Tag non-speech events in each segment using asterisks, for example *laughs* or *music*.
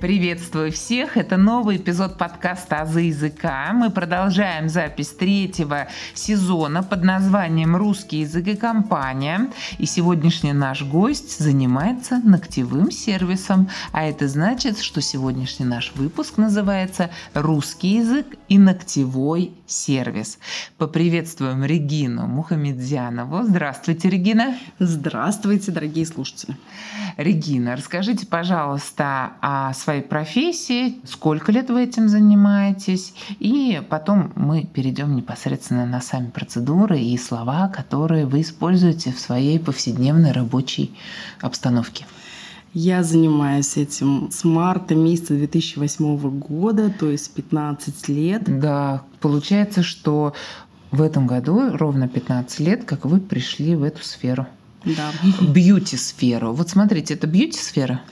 Приветствую всех! Это новый эпизод подкаста «Азы языка». Мы продолжаем запись третьего сезона под названием «Русский язык и компания». И сегодняшний наш гость занимается ногтевым сервисом. А это значит, что сегодняшний наш выпуск называется «Русский язык и ногтевой сервис». Поприветствуем Регину Мухамедзянову. Здравствуйте, Регина! Здравствуйте, дорогие слушатели! Регина, расскажите, пожалуйста, о своей профессии, сколько лет вы этим занимаетесь, и потом мы перейдем непосредственно на сами процедуры и слова, которые вы используете в своей повседневной рабочей обстановке. Я занимаюсь этим с марта месяца 2008 года, то есть 15 лет. Да, получается, что в этом году ровно 15 лет, как вы пришли в эту сферу. Да. Бьюти-сферу. Вот смотрите, это бьюти-сфера?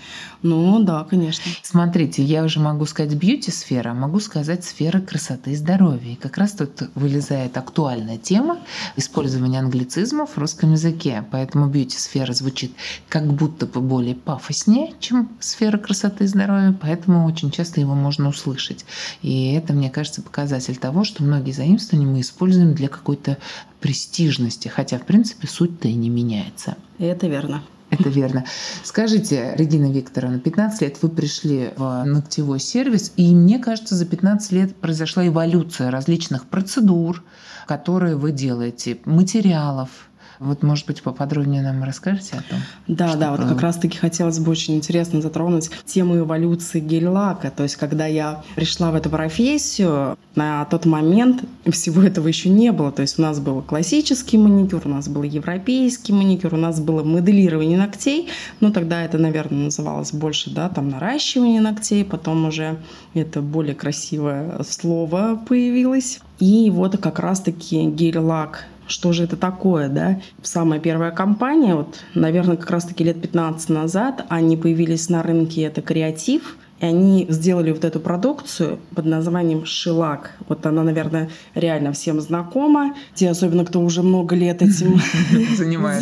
Ну да, конечно. Смотрите, я уже могу сказать бьюти-сфера, могу сказать сфера красоты и здоровья. И как раз тут вылезает актуальная тема использования англицизмов в русском языке. Поэтому бьюти-сфера звучит как будто бы более пафоснее, чем сфера красоты и здоровья, поэтому очень часто его можно услышать. И это, мне кажется, показатель того, что многие заимствования мы используем для какой-то престижности, хотя, в принципе, суть-то и не меняется. Это верно. Это верно. Скажите, Регина Викторовна, 15 лет вы пришли в ногтевой сервис, и мне кажется, за 15 лет произошла эволюция различных процедур, которые вы делаете, материалов, вот, может быть, поподробнее нам расскажете о том? Да, да, вот как раз-таки хотелось бы очень интересно затронуть тему эволюции гель-лака. То есть, когда я пришла в эту профессию, на тот момент всего этого еще не было. То есть, у нас был классический маникюр, у нас был европейский маникюр, у нас было моделирование ногтей. Ну, тогда это, наверное, называлось больше, да, там, наращивание ногтей. Потом уже это более красивое слово появилось. И вот как раз-таки гель-лак что же это такое, да? Самая первая компания, вот, наверное, как раз-таки лет 15 назад, они появились на рынке, это креатив, и они сделали вот эту продукцию под названием «Шилак». Вот она, наверное, реально всем знакома. Те, особенно кто уже много лет этим *laughs*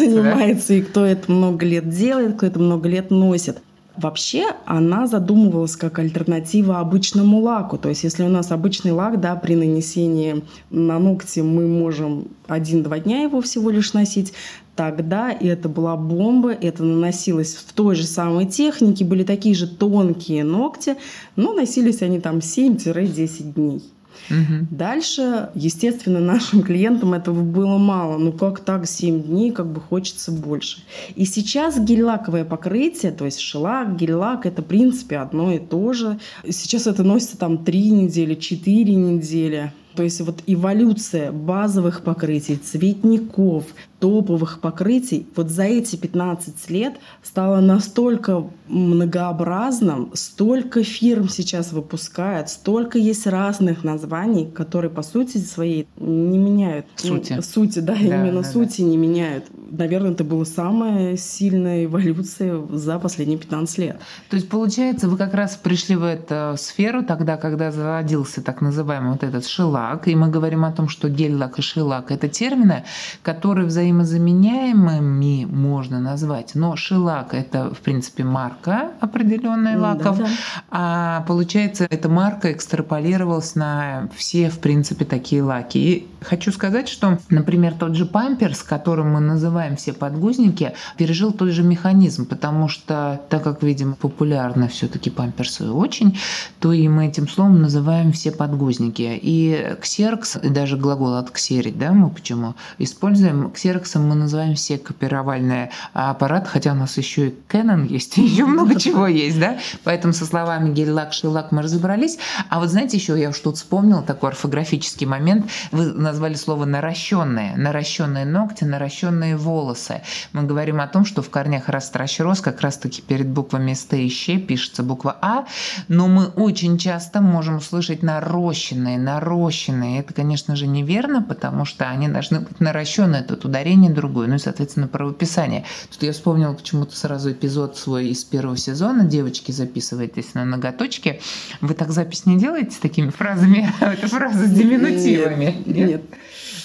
занимается, и кто это много лет делает, кто это много лет носит. Вообще она задумывалась как альтернатива обычному лаку. То есть если у нас обычный лак, да, при нанесении на ногти мы можем один-два дня его всего лишь носить, тогда это была бомба, это наносилось в той же самой технике, были такие же тонкие ногти, но носились они там 7-10 дней. Угу. Дальше, естественно, нашим клиентам этого было мало. Ну как так, 7 дней, как бы хочется больше. И сейчас гель-лаковое покрытие, то есть шелак, гель-лак, это в принципе одно и то же. Сейчас это носится там 3 недели, 4 недели. То есть вот эволюция базовых покрытий, цветников, топовых покрытий вот за эти 15 лет стало настолько многообразным, столько фирм сейчас выпускают, столько есть разных названий, которые по сути своей не меняют. Сути. Сути, да, да именно да, сути да. не меняют. Наверное, это была самая сильная эволюция за последние 15 лет. То есть, получается, вы как раз пришли в эту сферу тогда, когда заводился так называемый вот этот шелак, и мы говорим о том, что гель-лак и шелак — это термины, которые взаимодействуют взаимозаменяемыми можно назвать, но шелак это в принципе марка определенная лаков, да, да. а получается эта марка экстраполировалась на все в принципе такие лаки. И хочу сказать, что, например, тот же памперс, которым мы называем все подгузники, пережил тот же механизм, потому что так как, видимо, популярно все-таки памперсы очень, то и мы этим словом называем все подгузники. И ксеркс, и даже глагол от ксерить, да, мы почему используем, ксерксом мы называем все копировальные аппараты, хотя у нас еще и Canon есть, *laughs* еще много чего есть, да, поэтому со словами гель-лак, шелак мы разобрались. А вот знаете, еще я уж тут вспомнила такой орфографический момент, вы назвали слово наращенные, наращенные ногти, наращенные волосы. Мы говорим о том, что в корнях растращ рос как раз-таки перед буквами ст и щ пишется буква А, но мы очень часто можем услышать нарощенные, нарощенные. Это, конечно же, неверно, потому что они должны быть наращенные, тут ударение другое, ну и, соответственно, правописание. Тут я вспомнила почему-то сразу эпизод свой из первого сезона. Девочки, записывайтесь на ноготочки. Вы так запись не делаете с такими фразами? *laughs* Это фразы с диминутивами? Нет. нет.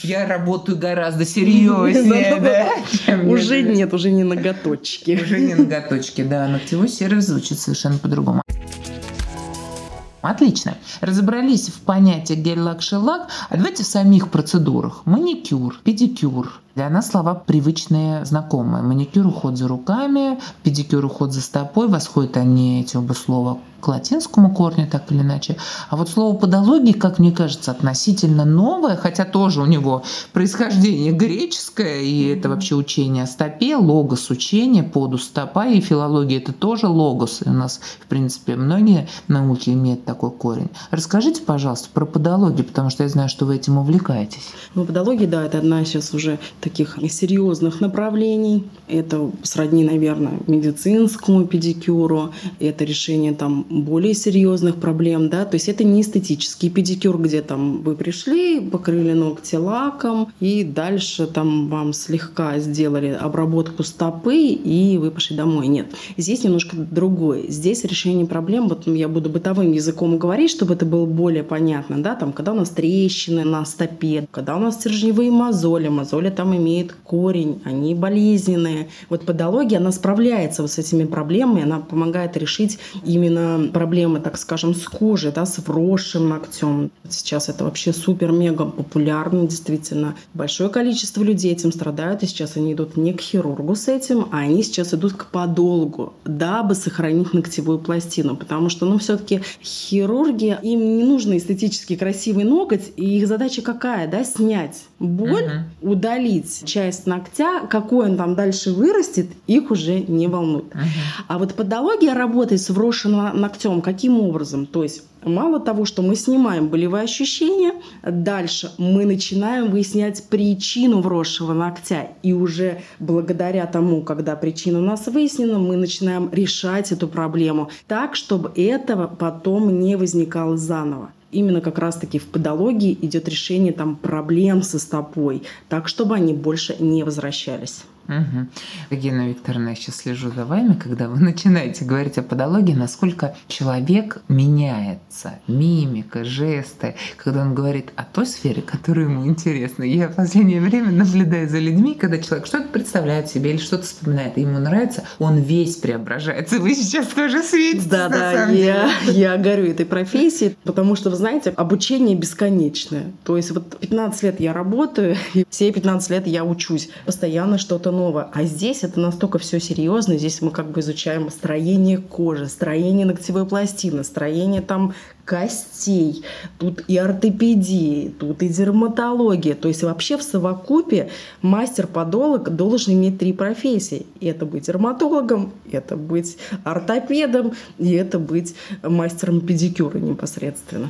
Я работаю гораздо серьезнее, да? Уже нет, уже не ноготочки. Уже не ноготочки, да. Ногтевой сервис звучит совершенно по-другому. Отлично. Разобрались в понятиях гель-лак-шеллак, а давайте в самих процедурах. Маникюр, педикюр, для нас слова привычные, знакомые. Маникюр, уход за руками, педикюр, уход за стопой. Восходят они, эти оба слова, к латинскому корню, так или иначе. А вот слово подология, как мне кажется, относительно новое, хотя тоже у него происхождение греческое, и это вообще учение о стопе, логос учение, поду стопа, и филология это тоже логос. И у нас, в принципе, многие науки имеют такой корень. Расскажите, пожалуйста, про подологию, потому что я знаю, что вы этим увлекаетесь. Ну, подология, да, это одна сейчас уже таких серьезных направлений. Это сродни, наверное, медицинскому педикюру. Это решение там более серьезных проблем, да. То есть это не эстетический педикюр, где там вы пришли, покрыли ногти лаком, и дальше там вам слегка сделали обработку стопы, и вы пошли домой. Нет. Здесь немножко другое. Здесь решение проблем, вот я буду бытовым языком говорить, чтобы это было более понятно, да, там, когда у нас трещины на стопе, когда у нас стержневые мозоли, мозоли там имеет корень, они болезненные. Вот подология, она справляется вот с этими проблемами, она помогает решить именно проблемы, так скажем, с кожей, да, с вросшим ногтем. Сейчас это вообще супер-мега популярно, действительно. Большое количество людей этим страдают, и сейчас они идут не к хирургу с этим, а они сейчас идут к подологу, дабы сохранить ногтевую пластину, потому что, ну, все-таки хирурги, им не нужно эстетически красивый ноготь, и их задача какая, да, снять боль, угу. удалить часть ногтя, какой он там дальше вырастет, их уже не волнует. Угу. А вот подология работает с вросшим ногтем каким образом? То есть Мало того, что мы снимаем болевые ощущения, дальше мы начинаем выяснять причину вросшего ногтя. И уже благодаря тому, когда причина у нас выяснена, мы начинаем решать эту проблему так, чтобы этого потом не возникало заново именно как раз-таки в подологии идет решение там проблем со стопой, так чтобы они больше не возвращались. Угу. Регина Викторовна, я сейчас слежу за вами, когда вы *laughs* начинаете говорить о подологии, насколько человек меняется, мимика, жесты, когда он говорит о той сфере, которая ему интересна. Я в последнее время наблюдаю за людьми, когда человек что-то представляет себе или что-то вспоминает, и ему нравится, он весь преображается. Вы сейчас тоже светите. Да, да, я, *laughs* я горю этой профессией, потому что, вы знаете, обучение бесконечное. То есть вот 15 лет я работаю, *laughs* и все 15 лет я учусь. Постоянно что-то новое. А здесь это настолько все серьезно. Здесь мы как бы изучаем строение кожи, строение ногтевой пластины, строение там костей, тут и ортопедии, тут и дерматология. То есть вообще в совокупе мастер-подолог должен иметь три профессии. Это быть дерматологом, это быть ортопедом и это быть мастером педикюра непосредственно.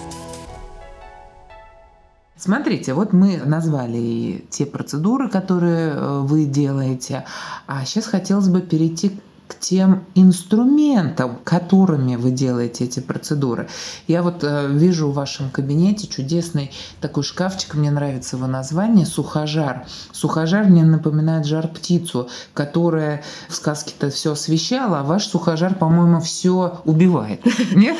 Смотрите, вот мы назвали те процедуры, которые э, вы делаете, а сейчас хотелось бы перейти к тем инструментам, которыми вы делаете эти процедуры. Я вот э, вижу в вашем кабинете чудесный такой шкафчик, мне нравится его название, сухожар. Сухожар мне напоминает жар-птицу, которая в сказке-то все освещала, а ваш сухожар, по-моему, все убивает. Нет?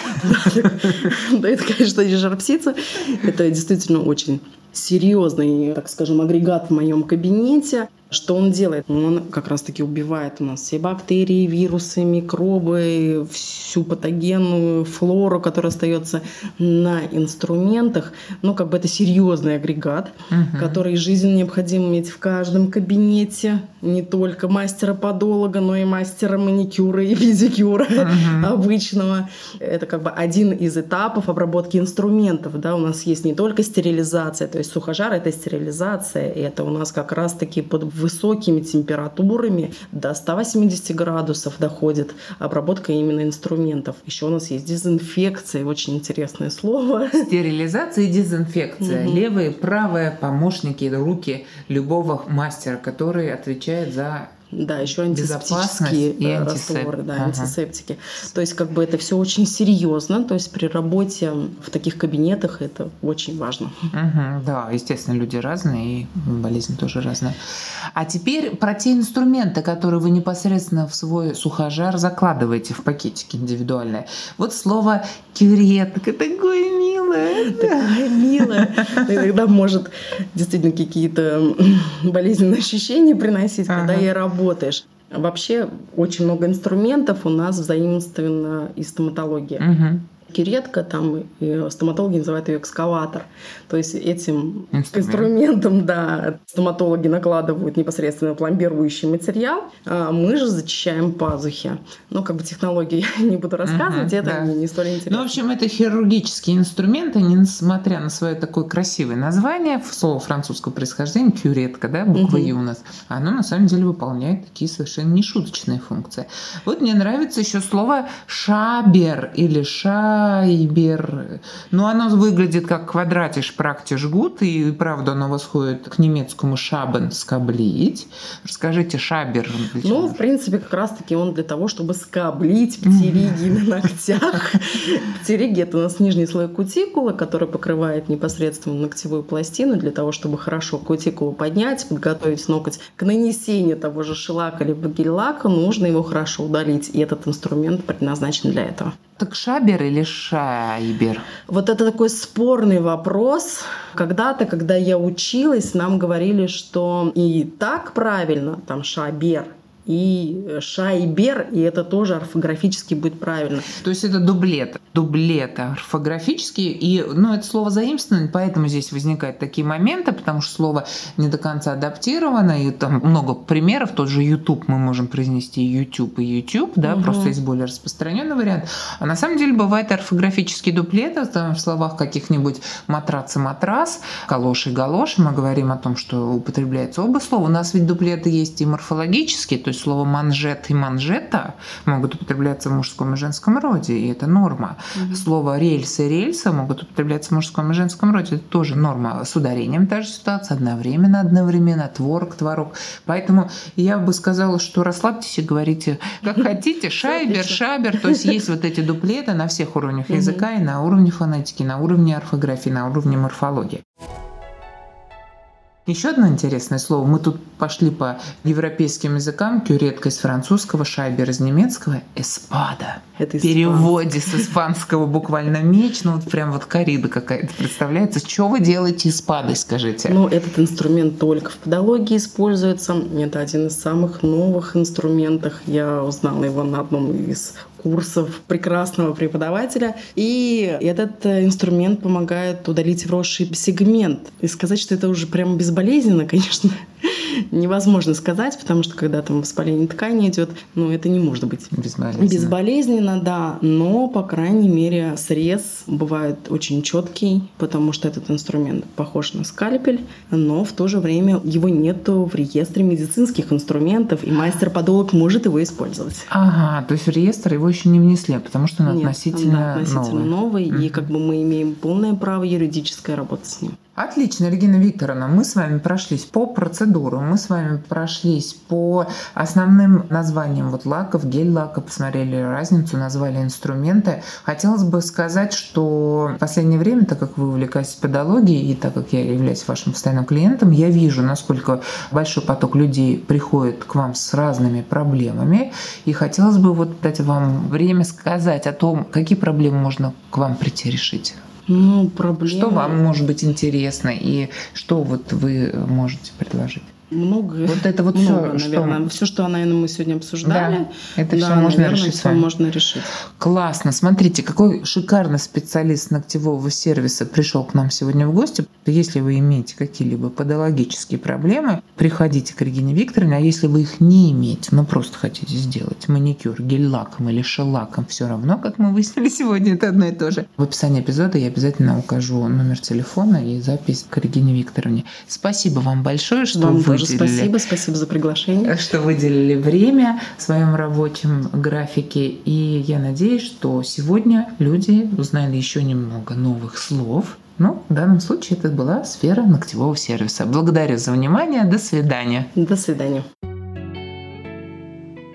Да, это, конечно, не жар-птица. Это действительно очень серьезный, так скажем, агрегат в моем кабинете. Что он делает? Он как раз-таки убивает у нас все бактерии, вирусы, микробы, всю патогенную флору, которая остается на инструментах. Ну, как бы это серьезный агрегат, угу. который жизненно необходимо иметь в каждом кабинете. Не только мастера-подолога, но и мастера маникюра и педикюра угу. обычного. Это как бы один из этапов обработки инструментов. Да? У нас есть не только стерилизация, то есть сухожар — это стерилизация, и это у нас как раз-таки под высокими температурами до 180 градусов доходит обработка именно инструментов. Еще у нас есть дезинфекция, очень интересное слово. Стерилизация и дезинфекция. Угу. Левые, правые помощники, руки любого мастера, который отвечает за Да, еще антисептические и э, антисеп... растворы, да, ага. антисептики. То есть как бы это все очень серьезно, то есть при работе в таких кабинетах это очень важно. Угу, да, естественно, люди разные и болезнь тоже разная. А теперь про те инструменты, которые вы непосредственно в свой сухожар закладываете в пакетики индивидуальные. Вот слово кюретка такое милое. Такая милая. Иногда может действительно какие-то болезненные ощущения приносить, когда ей работаешь. Вообще очень много инструментов у нас взаимственно из стоматологии. Кюретка, там и стоматологи называют ее экскаватор. То есть этим Инструмент. инструментом, да, стоматологи накладывают непосредственно пломбирующий материал, а мы же зачищаем пазухи. Ну, как бы технологии *laughs* я не буду рассказывать, Мгм, это да. не, столь интересно. Ну, в общем, это хирургические инструменты, несмотря на свое такое красивое название, слово французского происхождения, кюретка, да, буква Мгм. «ю» у нас, оно на самом деле выполняет такие совершенно нешуточные функции. Вот мне нравится еще слово «шабер» или «шайбер». Ну, оно выглядит как квадратиш практи жгут, и правда оно восходит к немецкому «шабен» – «скоблить». Расскажите, «шабер»? Ну, в принципе, как раз-таки он для того, чтобы скоблить птериги на ногтях. *laughs* Птериги – это у нас нижний слой кутикулы, который покрывает непосредственно ногтевую пластину для того, чтобы хорошо кутикулу поднять, подготовить ноготь к нанесению того же шелака либо гель-лака, нужно его хорошо удалить. И этот инструмент предназначен для этого. Так «шабер» или «шайбер»? Вот это такой спорный вопрос. Когда-то, когда я училась, нам говорили, что и так правильно, там шабер, и шайбер, и это тоже орфографически будет правильно. То есть это дублет. Дублет орфографический. И, ну, это слово заимствовано, поэтому здесь возникают такие моменты, потому что слово не до конца адаптировано, и там много примеров. Тот же YouTube мы можем произнести YouTube и YouTube, да, Мгм. просто есть более распространенный вариант. А на самом деле бывает орфографический дуплет, это там в словах каких-нибудь матрац и матрас, калош и галош. Мы говорим о том, что употребляется оба слова. У нас ведь дуплеты есть и морфологические, то есть слово манжет и манжета могут употребляться в мужском и женском роде, и это норма. Слово рельсы и рельса могут употребляться в мужском и женском роде, это тоже норма. С ударением та же ситуация, одновременно, одновременно, творог, творог. Поэтому я бы сказала, что расслабьтесь и говорите, как *laughs* хотите, шайбер, шабер, то есть есть вот эти дуплеты на всех уровнях языка, и на уровне фонетики, на уровне орфографии, на уровне морфологии. Еще одно интересное слово. Мы тут пошли по европейским языкам. Кюретка из французского, шайбер из немецкого, эспада. Это В переводе с испанского буквально меч, ну вот прям вот корида какая-то представляется. Что вы делаете эспадой, скажите? Ну, этот инструмент только в подологии используется. Это один из самых новых инструментов. Я узнала его на одном из курсов прекрасного преподавателя. И этот э, инструмент помогает удалить вросший сегмент. И сказать, что это уже прям безболезненно, *laughs* конечно, невозможно сказать, потому что когда там воспаление ткани идет, ну, это не может быть Безболезненно. Безболезненно, да, но, по крайней мере, срез бывает очень четкий, потому что этот инструмент похож на скальпель, но в то же время его нету в реестре медицинских инструментов, и мастер-подолог может его использовать. Ага, то есть в реестр его еще не внесли, потому что он Нет, относительно, да, относительно новый. новый, и Мгм. как бы мы имеем полное право юридическое работать с ним. Отлично, Регина Викторовна, мы с вами прошлись по процедурам, мы с вами прошлись по основным названиям вот лаков, гель-лака, посмотрели разницу, назвали инструменты. Хотелось бы сказать, что в последнее время, так как вы увлекаетесь подологией и так как я являюсь вашим постоянным клиентом, я вижу, насколько большой поток людей приходит к вам с разными проблемами. И хотелось бы вот дать вам время сказать о том, какие проблемы можно к вам прийти решить. Ну, проблема... Что вам может быть интересно и что вот вы можете предложить? Много, Вот это вот *laughs* много, все, наверное. Все, что, наверное, мы сегодня обсуждали, Да, это да, все можно наверное, решить вами. можно решить. Классно. Смотрите, какой шикарный специалист ногтевого сервиса пришел к нам сегодня в гости. Если вы имеете какие-либо подологические проблемы, приходите к Регине Викторовне. А если вы их не имеете, но просто хотите сделать маникюр гель-лаком или шеллаком, все равно, как мы выяснили сегодня, это одно и то же. В описании эпизода я обязательно укажу номер телефона и запись к Регине Викторовне. Спасибо вам большое, что Вам вы тоже спасибо, спасибо за приглашение. что выделили время в своем рабочем графике. И я надеюсь, что сегодня люди узнали еще немного новых слов. Ну, в данном случае это была сфера ногтевого сервиса. Благодарю за внимание. До свидания. До свидания.